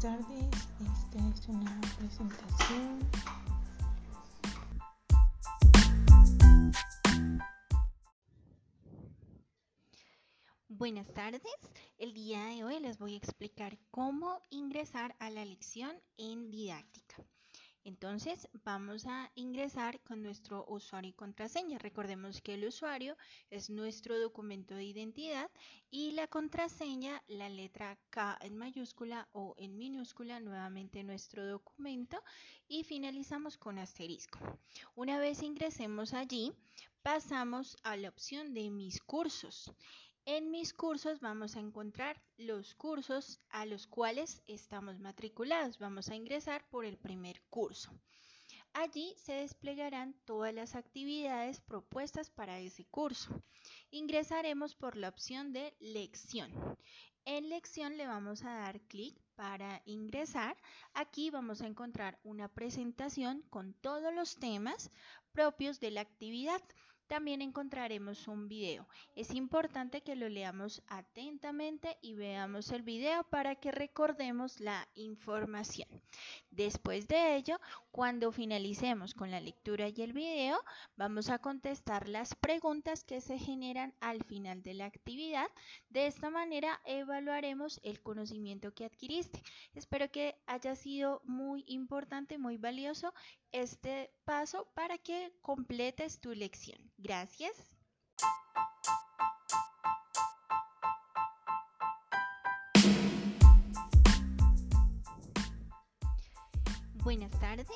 tardes, esta es una presentación. Buenas tardes, el día de hoy les voy a explicar cómo ingresar a la lección en didáctica. Entonces vamos a ingresar con nuestro usuario y contraseña. Recordemos que el usuario es nuestro documento de identidad y la contraseña, la letra K en mayúscula o en minúscula, nuevamente nuestro documento y finalizamos con asterisco. Una vez ingresemos allí, pasamos a la opción de mis cursos. En mis cursos vamos a encontrar los cursos a los cuales estamos matriculados. Vamos a ingresar por el primer curso. Allí se desplegarán todas las actividades propuestas para ese curso. Ingresaremos por la opción de lección. En lección le vamos a dar clic para ingresar. Aquí vamos a encontrar una presentación con todos los temas propios de la actividad también encontraremos un video. Es importante que lo leamos atentamente y veamos el video para que recordemos la información. Después de ello, cuando finalicemos con la lectura y el video, vamos a contestar las preguntas que se generan al final de la actividad. De esta manera evaluaremos el conocimiento que adquiriste. Espero que haya sido muy importante, muy valioso este paso para que completes tu lección. Gracias. Buenas tardes,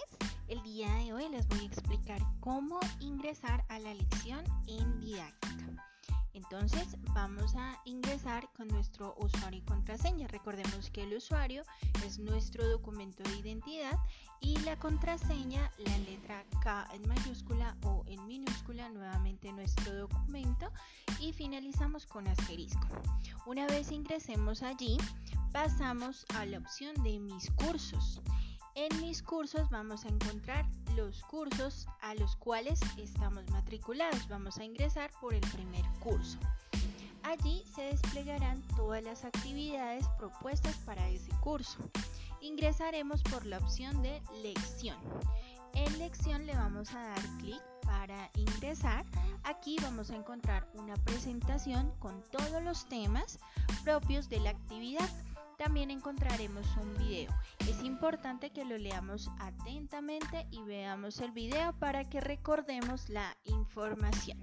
el día de hoy les voy a explicar cómo ingresar a la lección en didáctica. Entonces vamos a ingresar con nuestro usuario y contraseña. Recordemos que el usuario es nuestro documento de identidad y la contraseña, la letra K en mayúscula o en minúscula, nuevamente nuestro documento y finalizamos con asterisco. Una vez ingresemos allí, pasamos a la opción de mis cursos. En mis cursos vamos a encontrar los cursos a los cuales estamos matriculados. Vamos a ingresar por el primer curso. Allí se desplegarán todas las actividades propuestas para ese curso. Ingresaremos por la opción de lección. En lección le vamos a dar clic para ingresar. Aquí vamos a encontrar una presentación con todos los temas propios de la actividad también encontraremos un video. Es importante que lo leamos atentamente y veamos el video para que recordemos la información.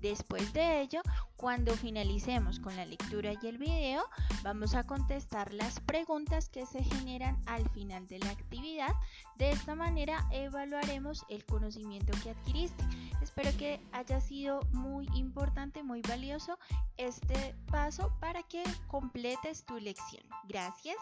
Después de ello, cuando finalicemos con la lectura y el video, vamos a contestar las preguntas que se generan al final de la actividad. De esta manera evaluaremos el conocimiento que adquiriste. Espero que haya sido muy importante, muy valioso este paso para que completes tu lección. Gracias.